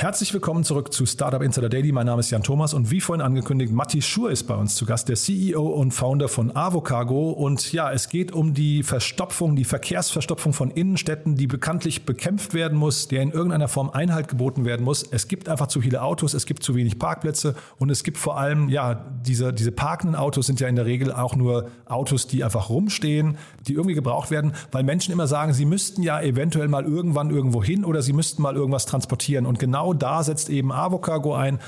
Herzlich willkommen zurück zu Startup Insider Daily. Mein Name ist Jan Thomas und wie vorhin angekündigt, Matti Schur ist bei uns zu Gast, der CEO und Founder von Avocargo. Und ja, es geht um die Verstopfung, die Verkehrsverstopfung von Innenstädten, die bekanntlich bekämpft werden muss, der in irgendeiner Form Einhalt geboten werden muss. Es gibt einfach zu viele Autos, es gibt zu wenig Parkplätze und es gibt vor allem, ja, diese, diese parkenden Autos sind ja in der Regel auch nur Autos, die einfach rumstehen, die irgendwie gebraucht werden, weil Menschen immer sagen, sie müssten ja eventuell mal irgendwann irgendwo hin oder sie müssten mal irgendwas transportieren. Und genau da setzt eben Avocargo ein.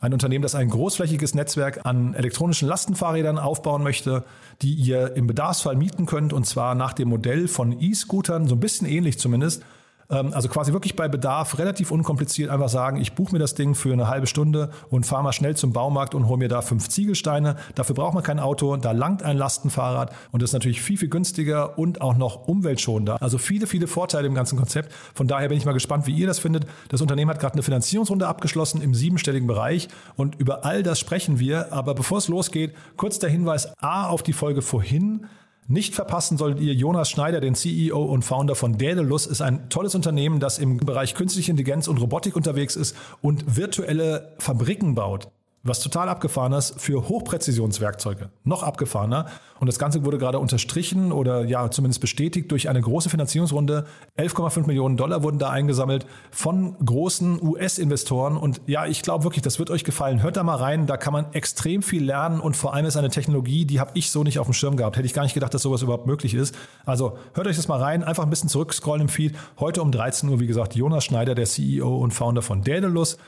Ein Unternehmen, das ein großflächiges Netzwerk an elektronischen Lastenfahrrädern aufbauen möchte, die ihr im Bedarfsfall mieten könnt und zwar nach dem Modell von E-Scootern, so ein bisschen ähnlich zumindest. Ähm, Also quasi wirklich bei Bedarf relativ unkompliziert einfach sagen, ich buche mir das Ding für eine halbe Stunde und fahre mal schnell zum Baumarkt und hole mir da fünf Ziegelsteine. Dafür braucht man kein Auto, da langt ein Lastenfahrrad und das ist natürlich viel, viel günstiger und auch noch umweltschonender. Also viele, viele Vorteile im ganzen Konzept. Von daher bin ich mal gespannt, wie ihr das findet. Das Unternehmen hat gerade eine Finanzierungsrunde abgeschlossen im siebenstelligen Bereich und über all das sprechen wir. Aber bevor es losgeht, kurz der Hinweis A auf die Folge vorhin. Nicht verpassen solltet ihr Jonas Schneider, den CEO und Founder von Daedalus, ist ein tolles Unternehmen, das im Bereich künstliche Intelligenz und Robotik unterwegs ist und virtuelle Fabriken baut. Was total abgefahren ist für Hochpräzisionswerkzeuge. Noch abgefahrener. Und das Ganze wurde gerade unterstrichen oder ja zumindest bestätigt durch eine große Finanzierungsrunde. 11,5 Millionen Dollar wurden da eingesammelt von großen US-Investoren. Und ja, ich glaube wirklich, das wird euch gefallen. Hört da mal rein. Da kann man extrem viel lernen. Und vor allem ist eine Technologie, die habe ich so nicht auf dem Schirm gehabt. Hätte ich gar nicht gedacht, dass sowas überhaupt möglich ist. Also hört euch das mal rein. Einfach ein bisschen zurückscrollen im Feed. Heute um 13 Uhr, wie gesagt, Jonas Schneider, der CEO und Founder von Daedalus.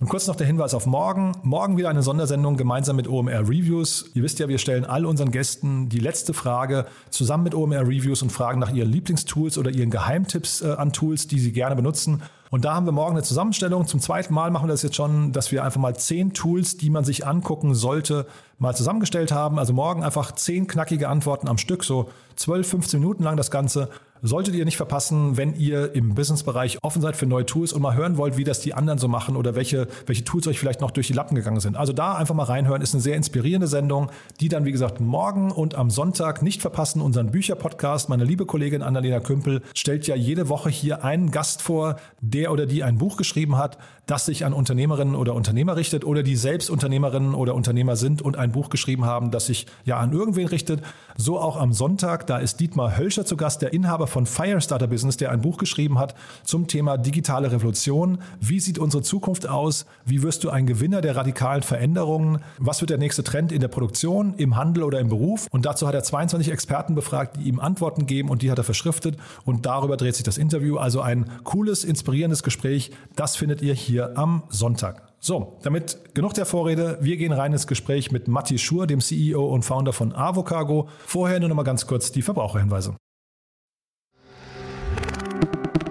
Und kurz noch der Hinweis auf morgen. Morgen wieder eine Sondersendung gemeinsam mit OMR Reviews. Ihr wisst ja, wir stellen all unseren Gästen die letzte Frage zusammen mit OMR Reviews und fragen nach ihren Lieblingstools oder ihren Geheimtipps äh, an Tools, die sie gerne benutzen. Und da haben wir morgen eine Zusammenstellung. Zum zweiten Mal machen wir das jetzt schon, dass wir einfach mal zehn Tools, die man sich angucken sollte, mal zusammengestellt haben. Also morgen einfach zehn knackige Antworten am Stück, so 12, 15 Minuten lang das Ganze. Solltet ihr nicht verpassen, wenn ihr im Businessbereich offen seid für neue Tools und mal hören wollt, wie das die anderen so machen oder welche, welche Tools euch vielleicht noch durch die Lappen gegangen sind. Also da einfach mal reinhören, ist eine sehr inspirierende Sendung, die dann, wie gesagt, morgen und am Sonntag nicht verpassen, unseren Bücherpodcast. Meine liebe Kollegin Annalena Kümpel stellt ja jede Woche hier einen Gast vor, der oder die ein Buch geschrieben hat, das sich an Unternehmerinnen oder Unternehmer richtet oder die selbst Unternehmerinnen oder Unternehmer sind und ein Buch geschrieben haben, das sich ja an irgendwen richtet. So auch am Sonntag, da ist Dietmar Hölscher zu Gast, der Inhaber von Firestarter Business, der ein Buch geschrieben hat zum Thema digitale Revolution. Wie sieht unsere Zukunft aus? Wie wirst du ein Gewinner der radikalen Veränderungen? Was wird der nächste Trend in der Produktion, im Handel oder im Beruf? Und dazu hat er 22 Experten befragt, die ihm Antworten geben und die hat er verschriftet. Und darüber dreht sich das Interview. Also ein cooles, inspirierendes Gespräch. Das findet ihr hier am Sonntag. So, damit genug der Vorrede. Wir gehen rein ins Gespräch mit Matti Schur, dem CEO und Founder von Avocargo. Vorher nur noch mal ganz kurz die Verbraucherhinweise.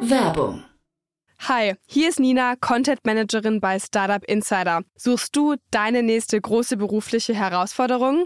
Werbung. Hi, hier ist Nina, Content Managerin bei Startup Insider. Suchst du deine nächste große berufliche Herausforderung?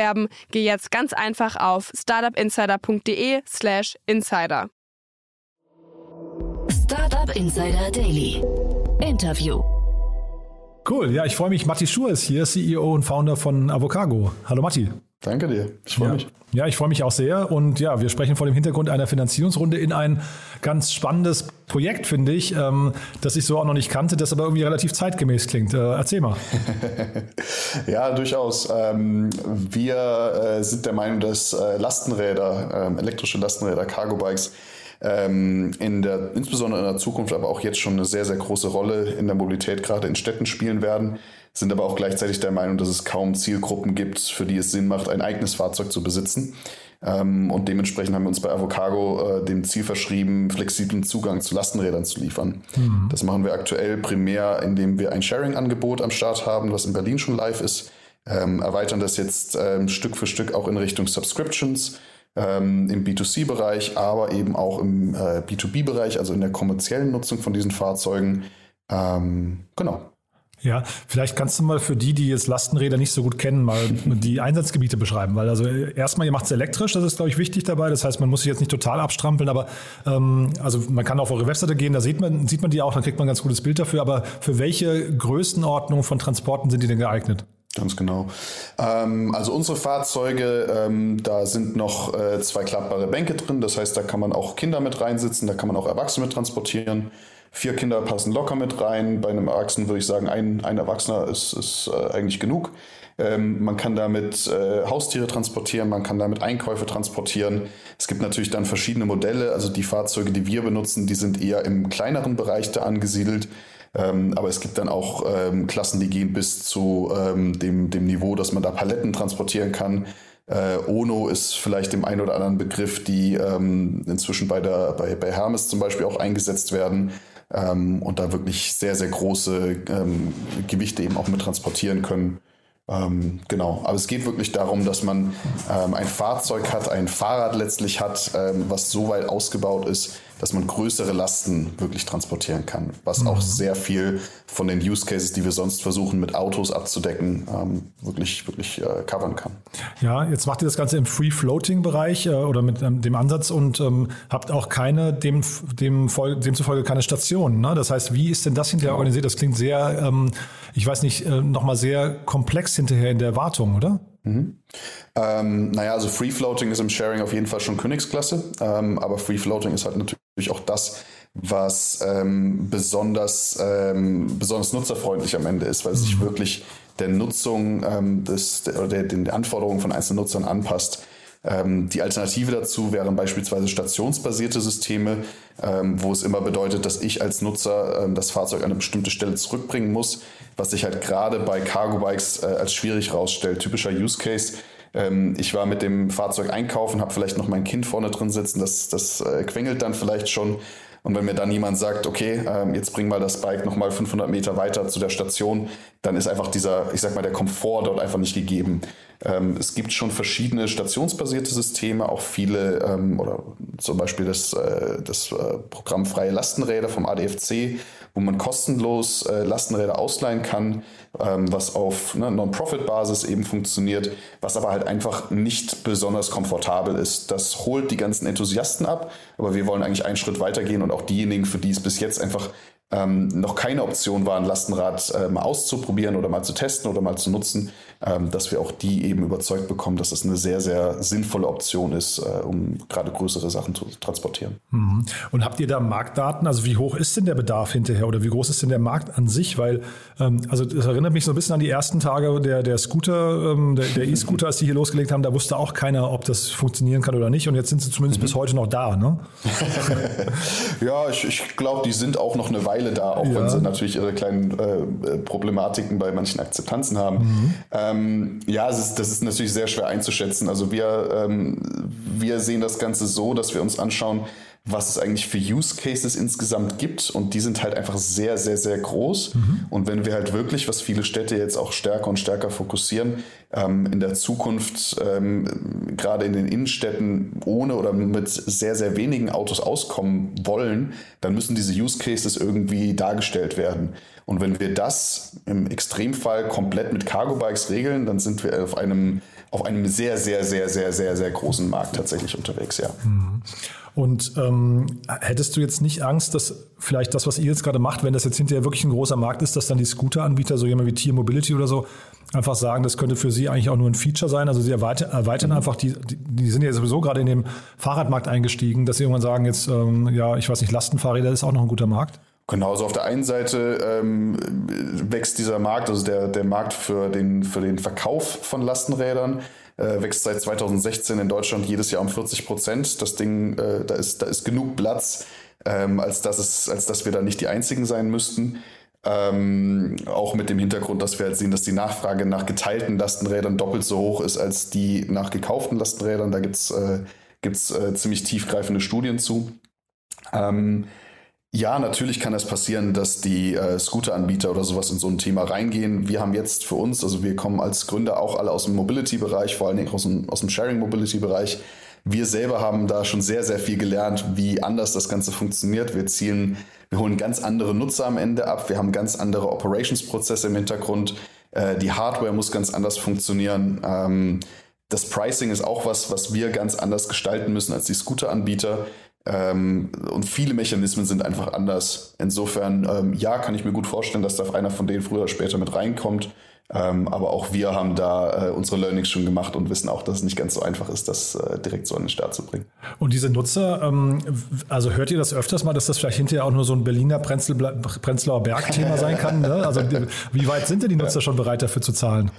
geh jetzt ganz einfach auf startupinsider.de/slash insider. Startup Insider Daily. Interview. Cool, ja, ich freue mich. Matti Schur ist hier, CEO und Founder von Avocago. Hallo Matti. Danke dir, ich freue ja. mich. Ja, ich freue mich auch sehr. Und ja, wir sprechen vor dem Hintergrund einer Finanzierungsrunde in ein ganz spannendes Projekt, finde ich, ähm, das ich so auch noch nicht kannte, das aber irgendwie relativ zeitgemäß klingt. Äh, erzähl mal. ja, durchaus. Ähm, wir äh, sind der Meinung, dass äh, Lastenräder, ähm, elektrische Lastenräder, Cargo-Bikes, ähm, in der, insbesondere in der Zukunft, aber auch jetzt schon eine sehr, sehr große Rolle in der Mobilität, gerade in Städten spielen werden. sind aber auch gleichzeitig der Meinung, dass es kaum Zielgruppen gibt, für die es Sinn macht, ein eigenes Fahrzeug zu besitzen. Ähm, und dementsprechend haben wir uns bei Avocargo äh, dem Ziel verschrieben, flexiblen Zugang zu Lastenrädern zu liefern. Mhm. Das machen wir aktuell primär, indem wir ein Sharing-Angebot am Start haben, was in Berlin schon live ist. Ähm, erweitern das jetzt ähm, Stück für Stück auch in Richtung Subscriptions ähm, im B2C-Bereich, aber eben auch im äh, B2B-Bereich, also in der kommerziellen Nutzung von diesen Fahrzeugen. Ähm, genau. Ja, vielleicht kannst du mal für die, die jetzt Lastenräder nicht so gut kennen, mal die Einsatzgebiete beschreiben. Weil also erstmal, ihr macht es elektrisch, das ist, glaube ich, wichtig dabei. Das heißt, man muss sich jetzt nicht total abstrampeln, aber ähm, also man kann auf eure Webseite gehen, da sieht man, sieht man die auch, dann kriegt man ein ganz gutes Bild dafür. Aber für welche Größenordnung von Transporten sind die denn geeignet? Ganz genau. Ähm, also unsere Fahrzeuge, ähm, da sind noch äh, zwei klappbare Bänke drin. Das heißt, da kann man auch Kinder mit reinsitzen, da kann man auch Erwachsene mit transportieren. Vier Kinder passen locker mit rein. Bei einem Erwachsenen würde ich sagen, ein, ein Erwachsener ist, ist äh, eigentlich genug. Ähm, man kann damit äh, Haustiere transportieren, man kann damit Einkäufe transportieren. Es gibt natürlich dann verschiedene Modelle. Also die Fahrzeuge, die wir benutzen, die sind eher im kleineren Bereich da angesiedelt. Ähm, aber es gibt dann auch ähm, Klassen, die gehen bis zu ähm, dem, dem Niveau, dass man da Paletten transportieren kann. Äh, Ono ist vielleicht dem einen oder anderen Begriff, die ähm, inzwischen bei, der, bei, bei Hermes zum Beispiel auch eingesetzt werden ähm, und da wirklich sehr, sehr große ähm, Gewichte eben auch mit transportieren können. Genau, aber es geht wirklich darum, dass man ähm, ein Fahrzeug hat, ein Fahrrad letztlich hat, ähm, was so weit ausgebaut ist, dass man größere Lasten wirklich transportieren kann, was mhm. auch sehr viel von den Use Cases, die wir sonst versuchen mit Autos abzudecken, ähm, wirklich, wirklich äh, covern kann. Ja, jetzt macht ihr das Ganze im Free-Floating-Bereich äh, oder mit ähm, dem Ansatz und ähm, habt auch keine, dem, dem, demzufolge keine Stationen. Ne? Das heißt, wie ist denn das hinterher genau. organisiert? Das klingt sehr, ähm, ich weiß nicht, äh, nochmal sehr komplex hinterher in der Wartung, oder? Mhm. Ähm, naja, also Free Floating ist im Sharing auf jeden Fall schon Königsklasse, ähm, aber Free Floating ist halt natürlich auch das, was ähm, besonders, ähm, besonders nutzerfreundlich am Ende ist, weil es sich mhm. wirklich der Nutzung ähm, des, der, oder den Anforderungen von einzelnen Nutzern anpasst. Ähm, die Alternative dazu wären beispielsweise stationsbasierte Systeme, ähm, wo es immer bedeutet, dass ich als Nutzer ähm, das Fahrzeug an eine bestimmte Stelle zurückbringen muss, was sich halt gerade bei Cargo Bikes äh, als schwierig rausstellt. Typischer Use Case. Ähm, ich war mit dem Fahrzeug einkaufen, habe vielleicht noch mein Kind vorne drin sitzen, das, das äh, quengelt dann vielleicht schon. Und wenn mir dann jemand sagt, okay, ähm, jetzt bring mal das Bike nochmal 500 Meter weiter zu der Station, dann ist einfach dieser, ich sag mal, der Komfort dort einfach nicht gegeben. Ähm, es gibt schon verschiedene stationsbasierte Systeme, auch viele, ähm, oder zum Beispiel das, äh, das äh, Programm Freie Lastenräder vom ADFC, wo man kostenlos äh, Lastenräder ausleihen kann, ähm, was auf ne, Non-Profit-Basis eben funktioniert, was aber halt einfach nicht besonders komfortabel ist. Das holt die ganzen Enthusiasten ab, aber wir wollen eigentlich einen Schritt weitergehen und auch diejenigen, für die es bis jetzt einfach ähm, noch keine Option war, ein Lastenrad äh, mal auszuprobieren oder mal zu testen oder mal zu nutzen, dass wir auch die eben überzeugt bekommen, dass es eine sehr, sehr sinnvolle Option ist, äh, um gerade größere Sachen zu transportieren. Mhm. Und habt ihr da Marktdaten? Also wie hoch ist denn der Bedarf hinterher oder wie groß ist denn der Markt an sich? Weil, ähm, also das erinnert mich so ein bisschen an die ersten Tage der, der Scooter, ähm, der E-Scooter, als die hier losgelegt haben, da wusste auch keiner, ob das funktionieren kann oder nicht. Und jetzt sind sie zumindest mhm. bis heute noch da, ne? ja, ich, ich glaube, die sind auch noch eine Weile da, auch ja. wenn sie natürlich ihre kleinen äh, Problematiken bei manchen Akzeptanzen haben. Mhm. Ähm, ähm, ja, ist, das ist natürlich sehr schwer einzuschätzen. Also wir, ähm, wir sehen das Ganze so, dass wir uns anschauen, was es eigentlich für Use Cases insgesamt gibt. Und die sind halt einfach sehr, sehr, sehr groß. Mhm. Und wenn wir halt wirklich, was viele Städte jetzt auch stärker und stärker fokussieren, ähm, in der Zukunft ähm, gerade in den Innenstädten ohne oder mit sehr, sehr wenigen Autos auskommen wollen, dann müssen diese Use Cases irgendwie dargestellt werden. Und wenn wir das im Extremfall komplett mit Cargo Bikes regeln, dann sind wir auf einem, auf einem sehr, sehr, sehr, sehr, sehr, sehr großen Markt tatsächlich unterwegs, ja. Mhm. Und ähm, hättest du jetzt nicht Angst, dass vielleicht das, was ihr jetzt gerade macht, wenn das jetzt hinterher wirklich ein großer Markt ist, dass dann die Scooter-Anbieter, so jemand wie Tier Mobility oder so, einfach sagen, das könnte für sie eigentlich auch nur ein Feature sein. Also sie erweitern, erweitern mhm. einfach, die, die, die sind ja sowieso gerade in den Fahrradmarkt eingestiegen, dass sie irgendwann sagen, jetzt, ähm, ja, ich weiß nicht, Lastenfahrräder ist auch noch ein guter Markt. Genau, also auf der einen Seite ähm, wächst dieser Markt, also der, der Markt für den, für den Verkauf von Lastenrädern, äh, wächst seit 2016 in Deutschland jedes Jahr um 40 Prozent. Das Ding, äh, da, ist, da ist genug Platz, ähm, als, dass es, als dass wir da nicht die Einzigen sein müssten. Ähm, auch mit dem Hintergrund, dass wir halt sehen, dass die Nachfrage nach geteilten Lastenrädern doppelt so hoch ist als die nach gekauften Lastenrädern. Da gibt es äh, äh, ziemlich tiefgreifende Studien zu. Ähm, ja, natürlich kann es passieren, dass die äh, Scooter-Anbieter oder sowas in so ein Thema reingehen. Wir haben jetzt für uns, also wir kommen als Gründer auch alle aus dem Mobility-Bereich, vor allen Dingen aus dem, aus dem Sharing-Mobility-Bereich. Wir selber haben da schon sehr, sehr viel gelernt, wie anders das Ganze funktioniert. Wir zielen wir holen ganz andere Nutzer am Ende ab. Wir haben ganz andere Operations-Prozesse im Hintergrund. Äh, die Hardware muss ganz anders funktionieren. Ähm, das Pricing ist auch was, was wir ganz anders gestalten müssen als die Scooter-Anbieter. Ähm, und viele Mechanismen sind einfach anders. Insofern, ähm, ja, kann ich mir gut vorstellen, dass da einer von denen früher oder später mit reinkommt. Ähm, aber auch wir haben da äh, unsere Learnings schon gemacht und wissen auch, dass es nicht ganz so einfach ist, das äh, direkt so an den Start zu bringen. Und diese Nutzer, ähm, also hört ihr das öfters mal, dass das vielleicht hinterher auch nur so ein Berliner Prenzl Prenzlauer Berg-Thema sein kann? Ne? Also wie weit sind denn die Nutzer schon bereit dafür zu zahlen?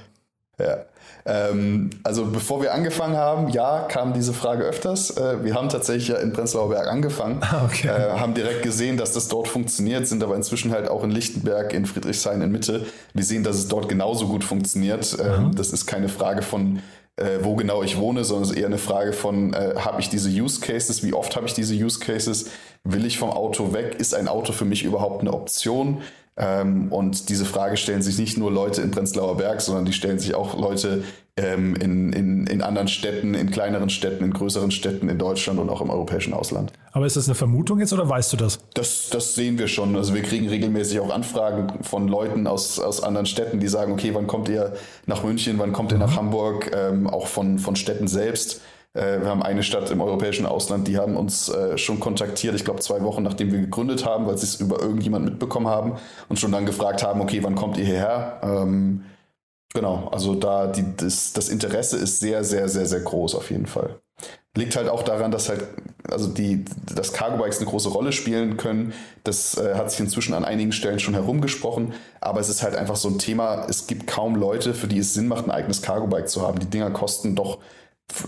Ja. Ähm, also bevor wir angefangen haben, ja, kam diese Frage öfters. Äh, wir haben tatsächlich ja in Prenzlauer Berg angefangen, ah, okay. äh, haben direkt gesehen, dass das dort funktioniert, sind aber inzwischen halt auch in Lichtenberg, in Friedrichshain in Mitte. Wir sehen, dass es dort genauso gut funktioniert. Ähm, das ist keine Frage von äh, wo genau ich wohne, sondern es ist eher eine Frage von, äh, habe ich diese Use Cases, wie oft habe ich diese Use Cases, will ich vom Auto weg, ist ein Auto für mich überhaupt eine Option? Ähm, und diese Frage stellen sich nicht nur Leute in Prenzlauer Berg, sondern die stellen sich auch Leute ähm, in, in, in anderen Städten, in kleineren Städten, in größeren Städten in Deutschland und auch im europäischen Ausland. Aber ist das eine Vermutung jetzt oder weißt du das? Das, das sehen wir schon. Also wir kriegen regelmäßig auch Anfragen von Leuten aus, aus anderen Städten, die sagen, okay, wann kommt ihr nach München, wann kommt ihr nach mhm. Hamburg, ähm, auch von, von Städten selbst. Äh, wir haben eine Stadt im europäischen Ausland, die haben uns äh, schon kontaktiert, ich glaube zwei Wochen nachdem wir gegründet haben, weil sie es über irgendjemand mitbekommen haben und schon dann gefragt haben, okay, wann kommt ihr hierher? Ähm, genau, also da die, das, das Interesse ist sehr, sehr, sehr, sehr groß auf jeden Fall. Liegt halt auch daran, dass halt, also die, dass Cargo Bikes eine große Rolle spielen können. Das äh, hat sich inzwischen an einigen Stellen schon herumgesprochen. Aber es ist halt einfach so ein Thema. Es gibt kaum Leute, für die es Sinn macht, ein eigenes Cargo Bike zu haben. Die Dinger kosten doch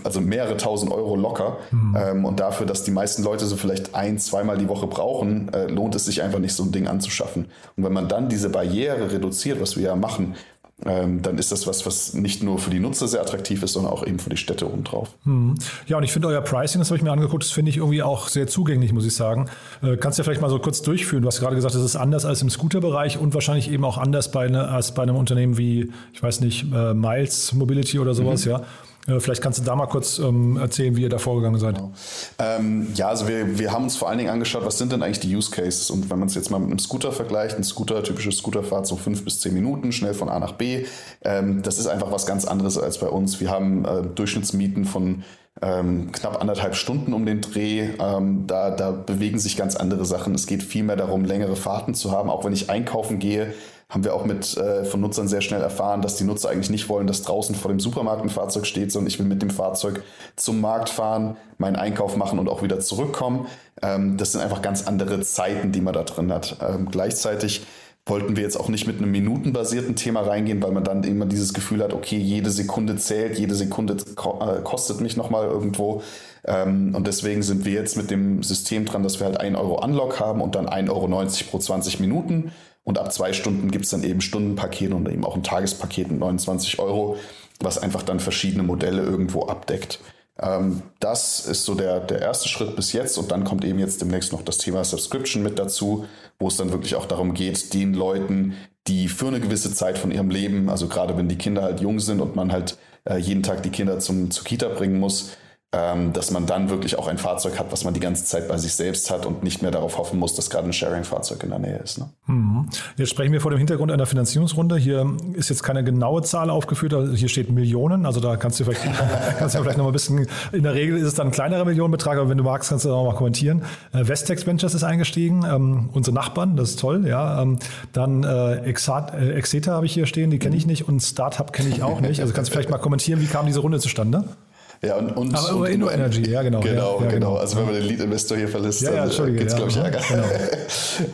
also mehrere tausend Euro locker. Mhm. Ähm, und dafür, dass die meisten Leute so vielleicht ein, zweimal die Woche brauchen, äh, lohnt es sich einfach nicht, so ein Ding anzuschaffen. Und wenn man dann diese Barriere reduziert, was wir ja machen, ähm, dann ist das was, was nicht nur für die Nutzer sehr attraktiv ist, sondern auch eben für die Städte obendrauf. Mhm. Ja, und ich finde euer Pricing, das habe ich mir angeguckt, das finde ich irgendwie auch sehr zugänglich, muss ich sagen. Äh, kannst du ja vielleicht mal so kurz durchführen? Du hast gerade gesagt, das ist anders als im Scooter-Bereich und wahrscheinlich eben auch anders bei ne, als bei einem Unternehmen wie, ich weiß nicht, äh, Miles Mobility oder sowas, mhm. ja. Äh, vielleicht kannst du da mal kurz ähm, erzählen, wie ihr da vorgegangen seid. Genau. Ähm, ja, also wir, wir haben uns vor allen Dingen angeschaut, was sind denn eigentlich die Use Cases? Und wenn man es jetzt mal mit einem Scooter vergleicht, ein Scooter, typische Scooterfahrt, so fünf bis zehn Minuten, schnell von A nach B, ähm, das ist einfach was ganz anderes als bei uns. Wir haben äh, Durchschnittsmieten von ähm, knapp anderthalb Stunden um den Dreh. Ähm, da, da bewegen sich ganz andere Sachen. Es geht vielmehr darum, längere Fahrten zu haben. Auch wenn ich einkaufen gehe, haben wir auch mit äh, von Nutzern sehr schnell erfahren, dass die Nutzer eigentlich nicht wollen, dass draußen vor dem Supermarkt ein Fahrzeug steht, sondern ich will mit dem Fahrzeug zum Markt fahren, meinen Einkauf machen und auch wieder zurückkommen. Ähm, das sind einfach ganz andere Zeiten, die man da drin hat. Ähm, gleichzeitig wollten wir jetzt auch nicht mit einem minutenbasierten Thema reingehen, weil man dann immer dieses Gefühl hat, okay, jede Sekunde zählt, jede Sekunde äh, kostet mich nochmal irgendwo. Ähm, und deswegen sind wir jetzt mit dem System dran, dass wir halt 1 Euro Unlock haben und dann 1,90 Euro pro 20 Minuten. Und ab zwei Stunden gibt es dann eben Stundenpakete und eben auch ein Tagespaket mit 29 Euro, was einfach dann verschiedene Modelle irgendwo abdeckt. Ähm, das ist so der, der erste Schritt bis jetzt und dann kommt eben jetzt demnächst noch das Thema Subscription mit dazu, wo es dann wirklich auch darum geht, den Leuten, die für eine gewisse Zeit von ihrem Leben, also gerade wenn die Kinder halt jung sind und man halt äh, jeden Tag die Kinder zum, zur Kita bringen muss, dass man dann wirklich auch ein Fahrzeug hat, was man die ganze Zeit bei sich selbst hat und nicht mehr darauf hoffen muss, dass gerade ein Sharing-Fahrzeug in der Nähe ist. Ne? Mhm. Jetzt sprechen wir vor dem Hintergrund einer Finanzierungsrunde. Hier ist jetzt keine genaue Zahl aufgeführt, also hier steht Millionen, also da kannst du vielleicht, kannst du vielleicht noch mal ein bisschen, in der Regel ist es dann ein kleinerer Millionenbetrag, aber wenn du magst, kannst du auch mal kommentieren. Äh, Vestex Ventures ist eingestiegen, ähm, unsere Nachbarn, das ist toll, ja. Ähm, dann äh, Exat, äh, Exeta habe ich hier stehen, die kenne ich nicht und Startup kenne ich auch nicht. Also kannst du vielleicht mal kommentieren, wie kam diese Runde zustande? Ja, und, und, Aber und Inno Energy, ja, genau. Genau, ja, ja, genau. Also wenn man den Lead-Investor hier verlässt, Ja, ja, dann gibt es, glaube ich, ja, Ärger. genau.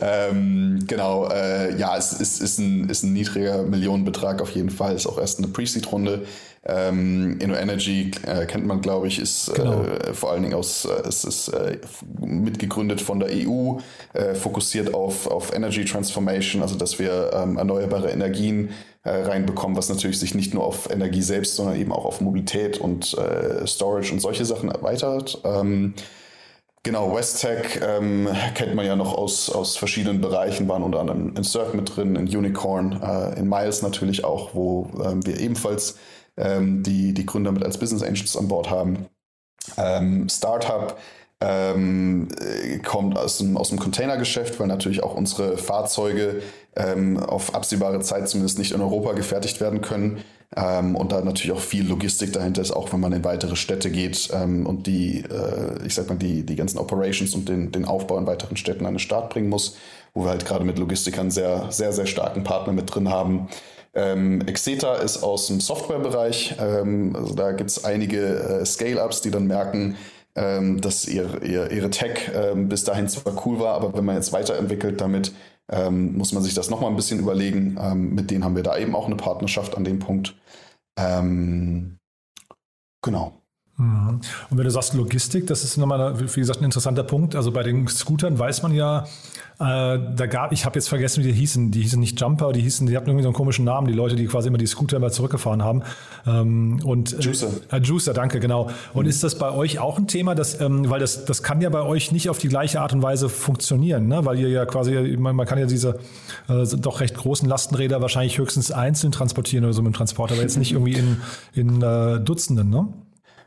ähm, genau, äh, ja, es ist, ist, ein, ist ein niedriger Millionenbetrag auf jeden Fall. Ist auch erst eine Pre-Seed-Runde. Ähm, Inno Energy äh, kennt man, glaube ich, ist Genau. äh, vor allen Dingen aus, äh, es ist äh, mitgegründet von der EU, äh, fokussiert auf, auf Energy Transformation, also dass wir ähm, erneuerbare Energien äh, reinbekommen, was natürlich sich nicht nur auf Energie selbst, sondern eben auch auf Mobilität und äh, Storage und solche Sachen erweitert. Ähm, Genau, Westtech ähm, kennt man ja noch aus, aus verschiedenen Bereichen, waren unter anderem in Cirque mit drin, in Unicorn, äh, in Miles natürlich auch, wo ähm, wir ebenfalls ähm, die, die Gründer mit als Business Angels an Bord haben. Ähm, Startup ähm, äh, kommt aus dem, aus dem Containergeschäft, weil natürlich auch unsere Fahrzeuge ähm, auf absehbare Zeit zumindest nicht in Europa gefertigt werden können. Ähm, und da natürlich auch viel Logistik dahinter ist, auch wenn man in weitere Städte geht ähm, und die, äh, ich sag mal, die, die ganzen Operations und den, den Aufbau in weiteren Städten an den Start bringen muss, wo wir halt gerade mit Logistikern sehr, sehr, sehr starken Partner mit drin haben. Ähm, Exeta ist aus dem Softwarebereich. Ähm, also da gibt es einige äh, Scale-Ups, die dann merken, ähm, dass ihr, ihr, ihre Tech ähm, bis dahin zwar cool war, aber wenn man jetzt weiterentwickelt damit, ähm, muss man sich das nochmal ein bisschen überlegen. Ähm, mit denen haben wir da eben auch eine Partnerschaft an dem Punkt. Ähm, genau. Mhm. Und wenn du sagst Logistik, das ist nochmal, wie gesagt, ein interessanter Punkt. Also bei den Scootern weiß man ja, äh, da gab, ich habe jetzt vergessen, wie die hießen. Die hießen nicht Jumper, die hießen, die hatten irgendwie so einen komischen Namen, die Leute, die quasi immer die Scooter immer zurückgefahren haben. Ähm, und, Juicer. Äh, Juicer, danke, genau. Und ist das bei euch auch ein Thema, dass, ähm, weil das, das kann ja bei euch nicht auf die gleiche Art und Weise funktionieren, ne? weil ihr ja quasi, man, man kann ja diese äh, doch recht großen Lastenräder wahrscheinlich höchstens einzeln transportieren oder so mit dem Transporter, aber jetzt nicht irgendwie in, in äh, Dutzenden, ne?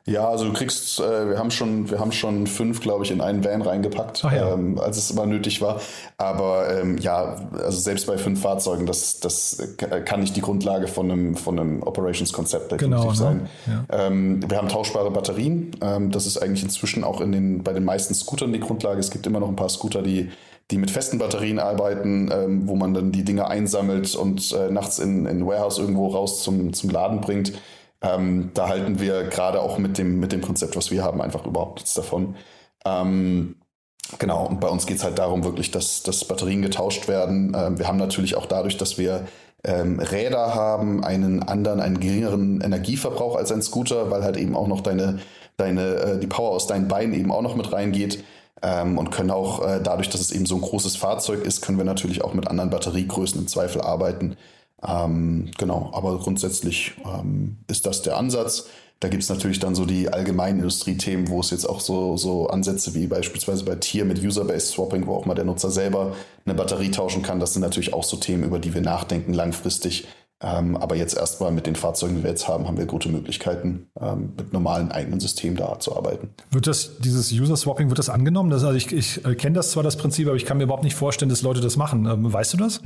Ja, also du kriegst, äh, wir haben schon, wir haben schon fünf, glaube ich, in einen Van reingepackt, ja. ähm, als es immer nötig war. Aber ähm, ja, also selbst bei fünf Fahrzeugen, das, das kann nicht die Grundlage von einem, von einem Operations-Konzept definitiv Genau, ne? sein. Ja. Ähm, wir haben tauschbare Batterien. Ähm, das ist eigentlich inzwischen auch in den, bei den meisten Scootern die Grundlage. Es gibt immer noch ein paar Scooter, die die mit festen Batterien arbeiten, ähm, wo man dann die Dinge einsammelt und äh, nachts in in Warehouse irgendwo raus zum, zum Laden bringt. Ähm, da halten wir gerade auch mit dem, mit dem Konzept, was wir haben, einfach überhaupt nichts davon. Ähm, genau, und bei uns geht es halt darum, wirklich, dass, dass Batterien getauscht werden. Ähm, wir haben natürlich auch dadurch, dass wir ähm, Räder haben, einen anderen, einen geringeren Energieverbrauch als ein Scooter, weil halt eben auch noch deine, deine, äh, die Power aus deinen Beinen eben auch noch mit reingeht. Ähm, und können auch äh, dadurch, dass es eben so ein großes Fahrzeug ist, können wir natürlich auch mit anderen Batteriegrößen im Zweifel arbeiten. Ähm, genau, aber grundsätzlich ähm, ist das der Ansatz. Da gibt es natürlich dann so die allgemeinen Industriethemen, wo es jetzt auch so, so Ansätze wie beispielsweise bei Tier mit User-Based Swapping, wo auch mal der Nutzer selber eine Batterie tauschen kann. Das sind natürlich auch so Themen, über die wir nachdenken langfristig. Ähm, aber jetzt erstmal mit den Fahrzeugen, die wir jetzt haben, haben wir gute Möglichkeiten, ähm, mit normalen eigenen Systemen da zu arbeiten. Wird das, dieses User-Swapping, wird das angenommen? Das, also ich, ich äh, kenne das zwar, das Prinzip, aber ich kann mir überhaupt nicht vorstellen, dass Leute das machen. Ähm, weißt du das?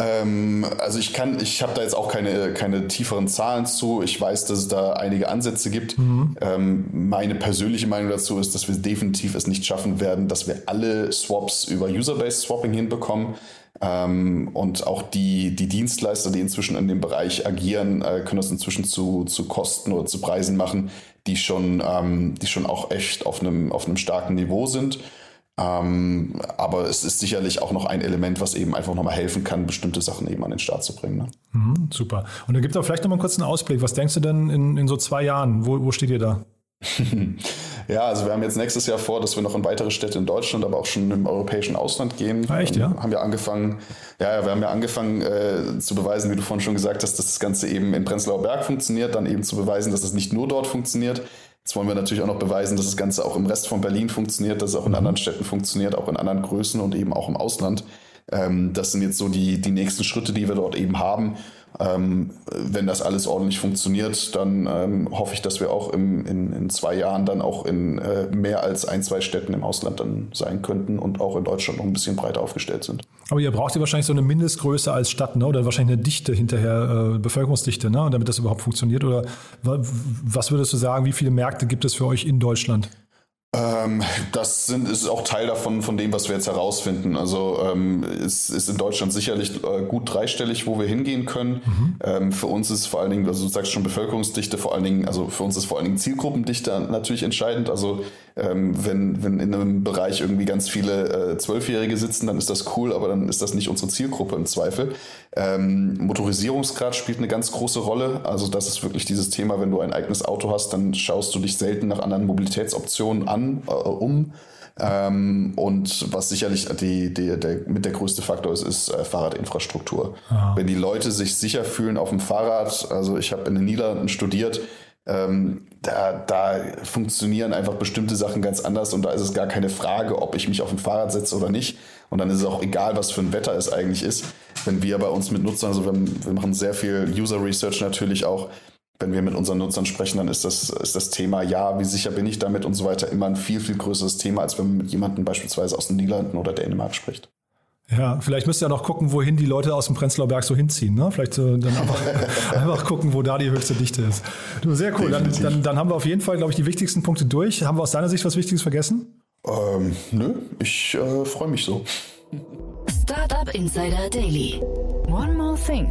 Ähm, also ich kann, ich habe da jetzt auch keine, keine tieferen Zahlen zu. Ich weiß, dass es da einige Ansätze gibt. Ähm, meine persönliche Meinung dazu ist, dass wir definitiv es nicht schaffen werden, dass wir alle Swaps über User-Based Swapping hinbekommen. Ähm, und auch die, die Dienstleister, die inzwischen in dem Bereich agieren, äh, können das inzwischen zu, zu Kosten oder zu Preisen machen, die schon, ähm, die schon auch echt auf einem, auf einem starken Niveau sind. Ähm, aber es ist sicherlich auch noch ein Element, was eben einfach nochmal helfen kann, bestimmte Sachen eben an den Start zu bringen. Ne? Mhm, super. Und dann gibt es auch vielleicht noch mal kurz einen Ausblick. Was denkst du denn in, in so zwei Jahren? Wo, wo steht ihr da? Ja, also wir haben jetzt nächstes Jahr vor, dass wir noch in weitere Städte in Deutschland, aber auch schon im europäischen Ausland gehen. Ah, echt, ja? Ähm, Haben wir angefangen, ja, wir haben ja angefangen äh, zu beweisen, wie du vorhin schon gesagt hast, dass das Ganze eben in Prenzlauer Berg funktioniert, dann eben zu beweisen, dass es nicht nur dort funktioniert. Jetzt wollen wir natürlich auch noch beweisen, dass das Ganze auch im Rest von Berlin funktioniert, dass es auch in anderen Städten funktioniert, auch in anderen Größen und eben auch im Ausland. Ähm, das sind jetzt so die, die nächsten Schritte, die wir dort eben haben. Ähm, wenn das alles ordentlich funktioniert, dann ähm, hoffe ich, dass wir auch im, in, in zwei Jahren dann auch in äh, mehr als ein, zwei Städten im Ausland dann sein könnten und auch in Deutschland noch ein bisschen breiter aufgestellt sind. Aber ihr braucht ja wahrscheinlich so eine Mindestgröße als Stadt, ne? oder wahrscheinlich eine Dichte hinterher, äh, Bevölkerungsdichte, ne? damit das überhaupt funktioniert. Oder wa- was würdest du sagen, wie viele Märkte gibt es für euch in Deutschland? Ähm, das sind, ist auch Teil davon, von dem, was wir jetzt herausfinden. Also ähm, es ist in Deutschland sicherlich äh, gut dreistellig, wo wir hingehen können. Mhm. Ähm, für uns ist vor allen Dingen, also du sagst schon Bevölkerungsdichte, vor allen Dingen, also für uns ist vor allen Dingen Zielgruppendichte natürlich entscheidend. Also ähm, wenn, wenn in einem Bereich irgendwie ganz viele äh, Zwölfjährige sitzen, dann ist das cool, aber dann ist das nicht unsere Zielgruppe im Zweifel. Ähm, Motorisierungsgrad spielt eine ganz große Rolle. Also das ist wirklich dieses Thema, wenn du ein eigenes Auto hast, dann schaust du dich selten nach anderen Mobilitätsoptionen an, äh, um. Ähm, und was sicherlich die, die, der, mit der größte Faktor ist, ist äh, Fahrradinfrastruktur. Ah. Wenn die Leute sich sicher fühlen auf dem Fahrrad, also ich habe in den Niederlanden studiert, ähm, da, da funktionieren einfach bestimmte Sachen ganz anders und da ist es gar keine Frage, ob ich mich auf ein Fahrrad setze oder nicht. Und dann ist es auch egal, was für ein Wetter es eigentlich ist. Wenn wir bei uns mit Nutzern, also wir, wir machen sehr viel User Research natürlich auch, wenn wir mit unseren Nutzern sprechen, dann ist das, ist das Thema, ja, wie sicher bin ich damit und so weiter, immer ein viel, viel größeres Thema, als wenn man mit jemandem beispielsweise aus den Niederlanden oder Dänemark spricht. Ja, vielleicht müsst ihr ja noch gucken, wohin die Leute aus dem Prenzlauer Berg so hinziehen. Ne? Vielleicht so dann einfach, einfach gucken, wo da die höchste Dichte ist. Du, sehr cool. Dann, dann, dann, haben wir auf jeden Fall, glaube ich, die wichtigsten Punkte durch. Haben wir aus deiner Sicht was Wichtiges vergessen? Ähm, nö, ich äh, freue mich so. Startup Insider Daily. One more thing.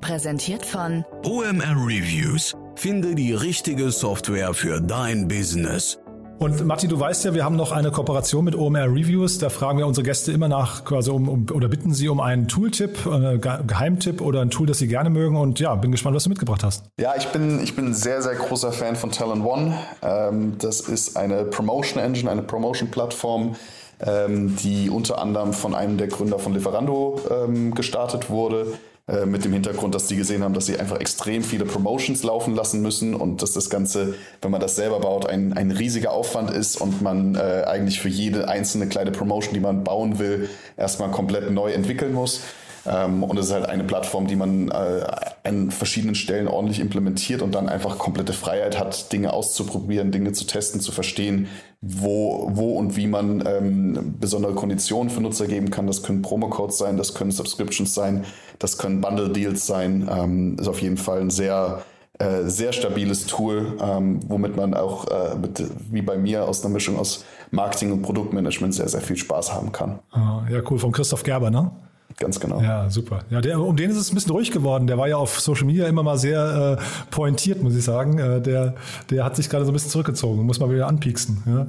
Präsentiert von OMR Reviews. Finde die richtige Software für dein Business. Und Matti, du weißt ja, wir haben noch eine Kooperation mit OMR Reviews. Da fragen wir unsere Gäste immer nach, quasi um, um oder bitten sie um einen Tooltip, einen äh, Geheimtipp oder ein Tool, das sie gerne mögen. Und ja, bin gespannt, was du mitgebracht hast. Ja, ich bin, ich bin sehr, sehr großer Fan von Talent One. Ähm, das ist eine Promotion Engine, eine Promotion Plattform, ähm, die unter anderem von einem der Gründer von Lieferando ähm, gestartet wurde äh, mit dem Hintergrund, dass die gesehen haben, dass sie einfach extrem viele Promotions laufen lassen müssen und dass das Ganze, wenn man das selber baut, ein, ein riesiger Aufwand ist und man äh, eigentlich für jede einzelne kleine Promotion, die man bauen will, erstmal komplett neu entwickeln muss. Ähm, und es ist halt eine Plattform, die man äh, an verschiedenen Stellen ordentlich implementiert und dann einfach komplette Freiheit hat, Dinge auszuprobieren, Dinge zu testen, zu verstehen, wo, wo und wie man ähm, besondere Konditionen für Nutzer geben kann. Das können Promo-Codes sein, das können Subscriptions sein, das können Bundle-Deals sein. Ähm, ist auf jeden Fall ein sehr äh, sehr stabiles Tool, ähm, womit man auch äh, mit, wie bei mir aus einer Mischung aus Marketing und Produktmanagement sehr, sehr viel Spaß haben kann. Ah, ja, cool. Von Christoph Gerber, ne? Ganz genau. Ja, super. Ja, der, um den ist es ein bisschen ruhig geworden. Der war ja auf Social Media immer mal sehr äh, pointiert, muss ich sagen. Äh, der, der hat sich gerade so ein bisschen zurückgezogen. Muss mal wieder anpieksen. Ja,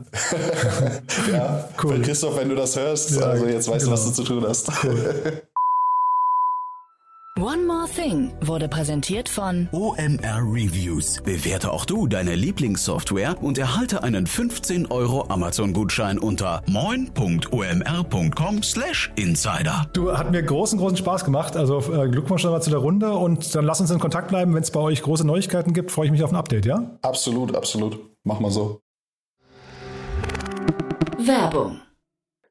ja cool. Christoph, wenn du das hörst, ja, also jetzt weißt genau. du, was du zu tun hast. Cool. One More Thing wurde präsentiert von OMR Reviews. Bewerte auch du deine Lieblingssoftware und erhalte einen 15 Euro Amazon-Gutschein unter moin.omr.com/insider. Du hat mir großen, großen Spaß gemacht. Also äh, Glückwunsch nochmal zu der Runde und dann lass uns in Kontakt bleiben. Wenn es bei euch große Neuigkeiten gibt, freue ich mich auf ein Update, ja? Absolut, absolut. Mach mal so. Werbung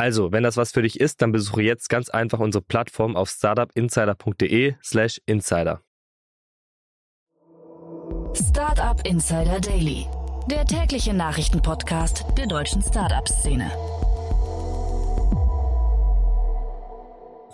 Also, wenn das was für dich ist, dann besuche jetzt ganz einfach unsere Plattform auf startupinsider.de/slash insider. Startup Insider Daily, der tägliche Nachrichtenpodcast der deutschen Startup-Szene.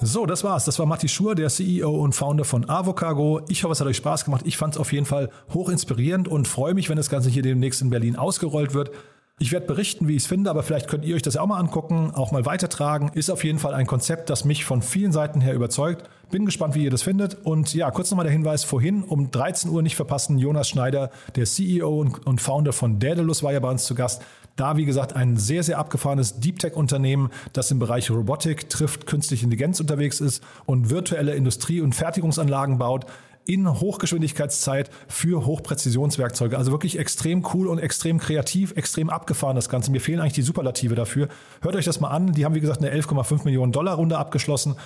So, das war's. Das war Matti Schur, der CEO und Founder von Avocargo. Ich hoffe, es hat euch Spaß gemacht. Ich fand es auf jeden Fall hoch inspirierend und freue mich, wenn das Ganze hier demnächst in Berlin ausgerollt wird. Ich werde berichten, wie ich es finde, aber vielleicht könnt ihr euch das auch mal angucken, auch mal weitertragen. Ist auf jeden Fall ein Konzept, das mich von vielen Seiten her überzeugt. Bin gespannt, wie ihr das findet. Und ja, kurz nochmal der Hinweis vorhin, um 13 Uhr nicht verpassen, Jonas Schneider, der CEO und, Founder von Daedalus, war ja bei uns zu Gast. Da, wie gesagt, ein sehr, sehr abgefahrenes Deep Tech-Unternehmen, das im Bereich Robotik trifft, künstliche Intelligenz unterwegs ist und virtuelle Industrie- und Fertigungsanlagen baut in Hochgeschwindigkeitszeit für Hochpräzisionswerkzeuge. Also wirklich extrem cool und extrem kreativ, extrem abgefahren das Ganze. Mir fehlen eigentlich die Superlative dafür. Hört euch das mal an. Die haben, wie gesagt, eine 11,5 Millionen Dollar Runde abgeschlossen.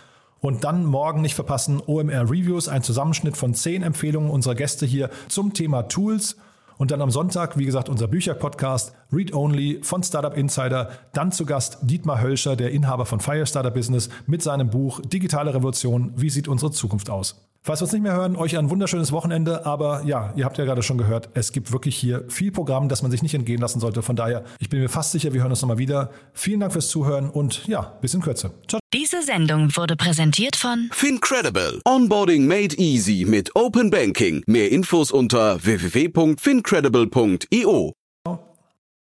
Und dann morgen nicht verpassen OMR Reviews, ein Zusammenschnitt von zehn Empfehlungen unserer Gäste hier zum Thema Tools. Und dann am Sonntag, wie gesagt, unser Bücher-Podcast Read Only von Startup Insider. Dann zu Gast Dietmar Hölscher, der Inhaber von Fire Startup Business, mit seinem Buch Digitale Revolution. Wie sieht unsere Zukunft aus? Falls wir uns nicht mehr hören, euch ein wunderschönes Wochenende. Aber ja, ihr habt ja gerade schon gehört, es gibt wirklich hier viel Programm, das man sich nicht entgehen lassen sollte. Von daher, ich bin mir fast sicher, wir hören uns nochmal wieder. Vielen Dank fürs Zuhören und ja, bis in Kürze. Ciao. Diese Sendung wurde präsentiert von Fincredible. Onboarding made easy mit Open Banking. Mehr Infos unter www.fincredible.io.